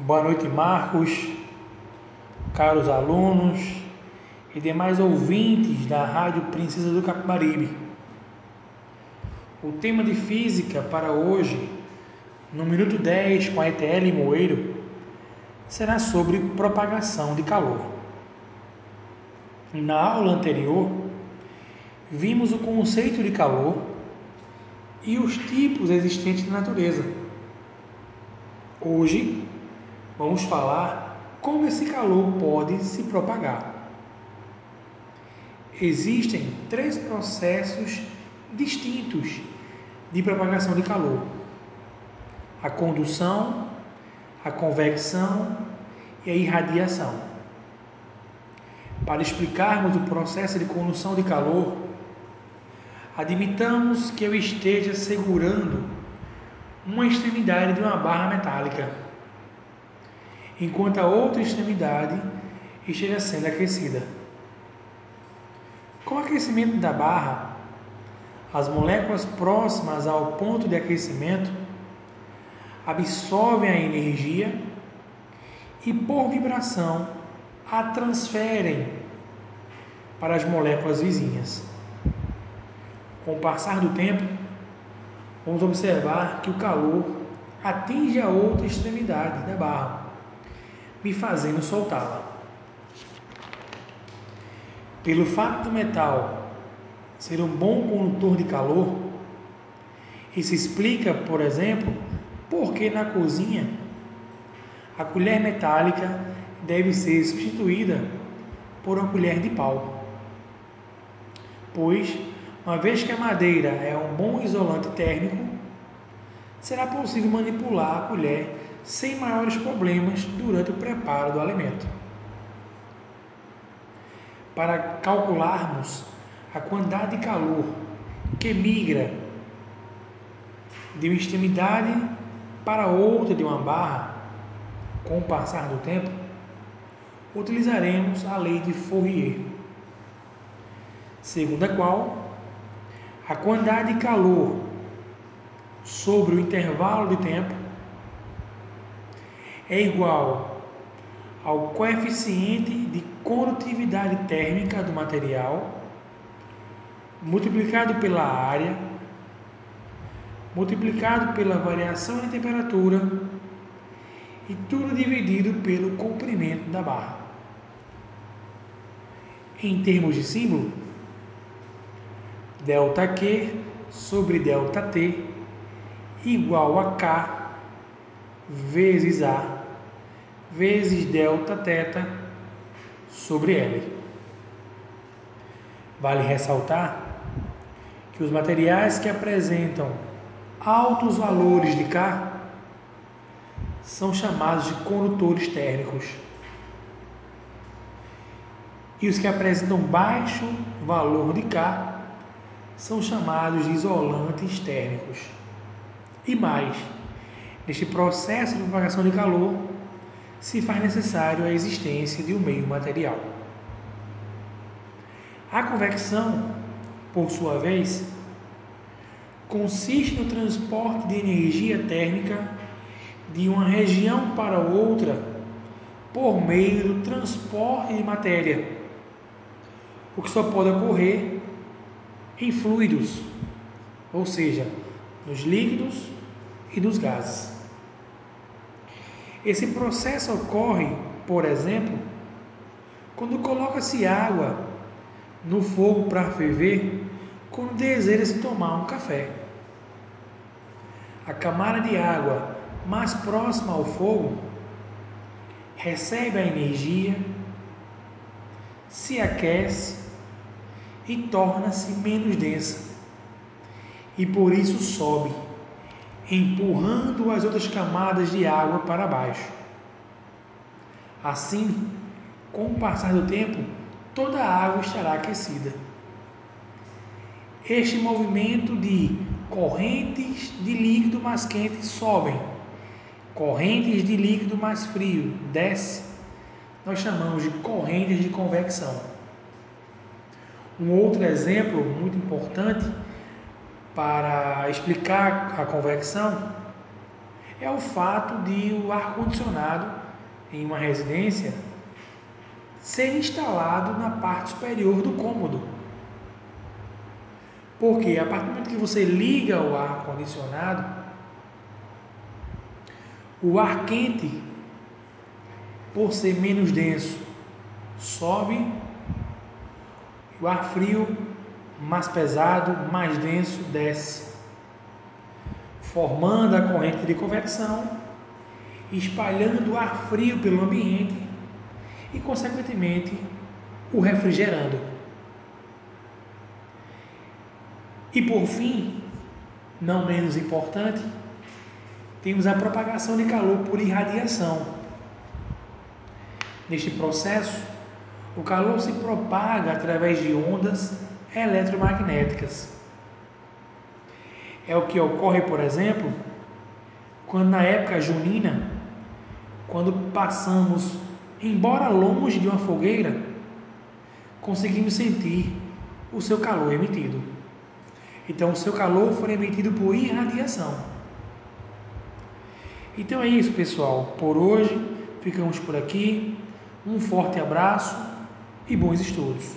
Boa noite, Marcos, caros alunos e demais ouvintes da Rádio Princesa do Capibaribe. O tema de física para hoje, no minuto 10 com a ETL Moeiro, será sobre propagação de calor. Na aula anterior, vimos o conceito de calor e os tipos existentes na natureza. Hoje, vamos falar como esse calor pode se propagar. Existem três processos distintos de propagação de calor: a condução, a convecção e a irradiação. Para explicarmos o processo de condução de calor, admitamos que eu esteja segurando uma extremidade de uma barra metálica enquanto a outra extremidade esteja sendo aquecida. Com o aquecimento da barra, as moléculas próximas ao ponto de aquecimento absorvem a energia e, por vibração, a transferem para as moléculas vizinhas. Com o passar do tempo, vamos observar que o calor atinge a outra extremidade da barra me fazendo soltá-la. Pelo fato do metal ser um bom condutor de calor, isso explica, por exemplo, por que na cozinha a colher metálica deve ser substituída por uma colher de pau. Pois, uma vez que a madeira é um bom isolante térmico, será possível manipular a colher sem maiores problemas durante o preparo do alimento. Para calcularmos a quantidade de calor que migra de uma extremidade para outra de uma barra com o passar do tempo, utilizaremos a lei de Fourier, segundo a qual a quantidade de calor sobre o intervalo de tempo é igual ao coeficiente de condutividade térmica do material multiplicado pela área multiplicado pela variação de temperatura e tudo dividido pelo comprimento da barra. Em termos de símbolo, ΔQ sobre ΔT igual a K vezes A vezes delta teta sobre L. Vale ressaltar que os materiais que apresentam altos valores de K são chamados de condutores térmicos. E os que apresentam baixo valor de K são chamados de isolantes térmicos. E mais, neste processo de propagação de calor, se faz necessário a existência de um meio material. A convecção, por sua vez, consiste no transporte de energia térmica de uma região para outra por meio do transporte de matéria, o que só pode ocorrer em fluidos, ou seja, nos líquidos e nos gases. Esse processo ocorre, por exemplo, quando coloca-se água no fogo para ferver, quando deseja-se tomar um café. A camada de água mais próxima ao fogo recebe a energia, se aquece e torna-se menos densa, e por isso sobe empurrando as outras camadas de água para baixo. Assim, com o passar do tempo, toda a água estará aquecida. Este movimento de correntes de líquido mais quente sobem, correntes de líquido mais frio desce, nós chamamos de correntes de convecção. Um outro exemplo muito importante para explicar a convecção é o fato de o ar-condicionado em uma residência ser instalado na parte superior do cômodo. Porque a partir do momento que você liga o ar-condicionado, o ar quente, por ser menos denso, sobe, o ar frio, mais pesado, mais denso, desce, formando a corrente de convecção, espalhando o ar frio pelo ambiente e, consequentemente, o refrigerando. E por fim, não menos importante, temos a propagação de calor por irradiação. Neste processo, o calor se propaga através de ondas eletromagnéticas. É o que ocorre, por exemplo, quando na época junina, quando passamos, embora longe de uma fogueira, conseguimos sentir o seu calor emitido. Então, o seu calor foi emitido por irradiação. Então é isso, pessoal. Por hoje, ficamos por aqui. Um forte abraço e bons estudos.